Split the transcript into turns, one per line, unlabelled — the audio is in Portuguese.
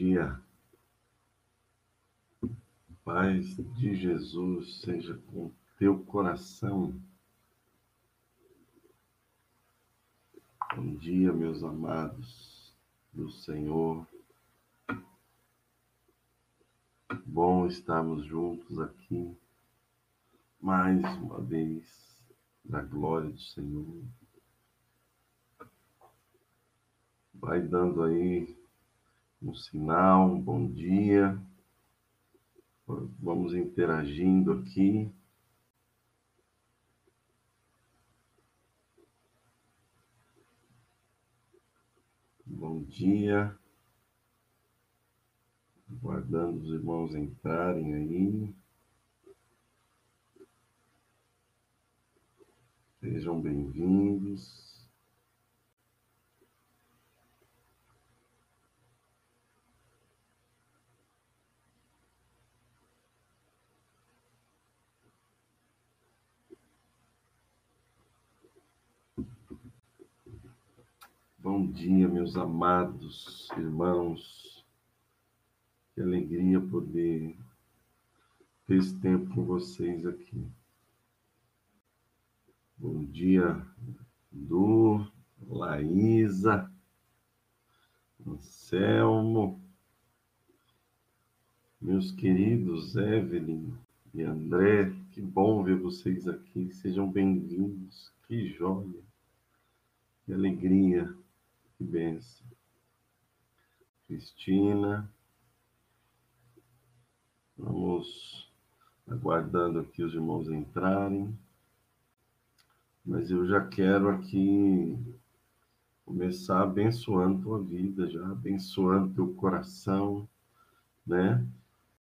dia. Paz de Jesus seja com teu coração. Bom dia, meus amados do Senhor. Bom estarmos juntos aqui mais uma vez na glória do Senhor. Vai dando aí um sinal, um bom dia. Vamos interagindo aqui. Bom dia. Aguardando os irmãos entrarem aí. Sejam bem-vindos. Bom dia, meus amados irmãos. Que alegria poder ter esse tempo com vocês aqui. Bom dia, Du, Laísa, Anselmo, meus queridos Evelyn e André, que bom ver vocês aqui. Sejam bem-vindos. Que joia, que alegria que benção. Cristina. Vamos aguardando aqui os irmãos entrarem. Mas eu já quero aqui começar abençoando tua vida, já abençoando teu coração, né?